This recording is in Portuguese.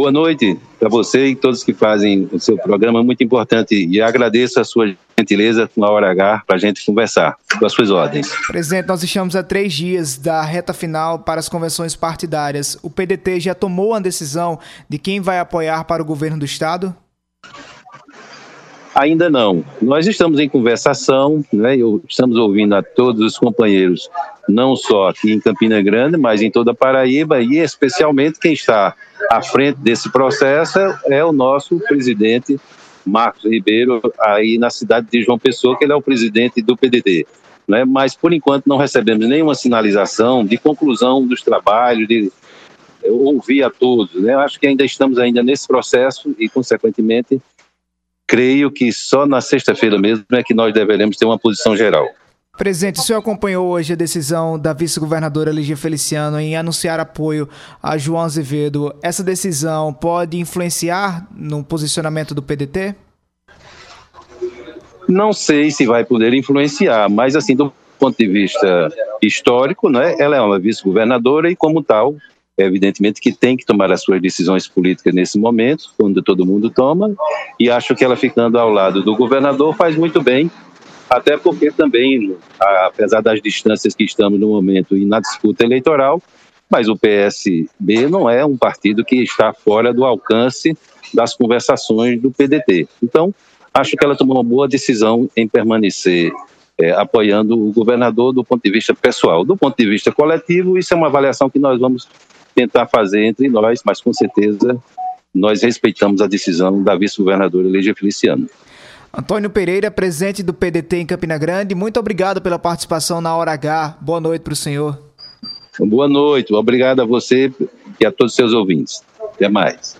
Boa noite para você e todos que fazem o seu programa, muito importante. E agradeço a sua gentileza com a hora H para a gente conversar com as suas ordens. Presidente, nós estamos a três dias da reta final para as convenções partidárias. O PDT já tomou a decisão de quem vai apoiar para o governo do Estado? Ainda não. Nós estamos em conversação, né? Estamos ouvindo a todos os companheiros, não só aqui em Campina Grande, mas em toda a Paraíba e especialmente quem está à frente desse processo é o nosso presidente Marcos Ribeiro, aí na cidade de João Pessoa, que ele é o presidente do PDT. Né? Mas, por enquanto, não recebemos nenhuma sinalização de conclusão dos trabalhos, de ouvir a todos. Né? Acho que ainda estamos ainda nesse processo e, consequentemente, creio que só na sexta-feira mesmo é que nós deveremos ter uma posição geral. Presidente, o senhor acompanhou hoje a decisão da vice-governadora Ligia Feliciano em anunciar apoio a João Azevedo. Essa decisão pode influenciar no posicionamento do PDT? Não sei se vai poder influenciar, mas assim, do ponto de vista histórico, né, ela é uma vice-governadora e como tal, evidentemente que tem que tomar as suas decisões políticas nesse momento, quando todo mundo toma, e acho que ela ficando ao lado do governador faz muito bem até porque também, apesar das distâncias que estamos no momento e na disputa eleitoral, mas o PSB não é um partido que está fora do alcance das conversações do PDT. Então, acho que ela tomou uma boa decisão em permanecer é, apoiando o governador do ponto de vista pessoal. Do ponto de vista coletivo, isso é uma avaliação que nós vamos tentar fazer entre nós, mas com certeza nós respeitamos a decisão da vice-governadora Lígia Feliciano. Antônio Pereira, presidente do PDT em Campina Grande, muito obrigado pela participação na Hora H. Boa noite para o senhor. Boa noite, obrigado a você e a todos os seus ouvintes. Até mais.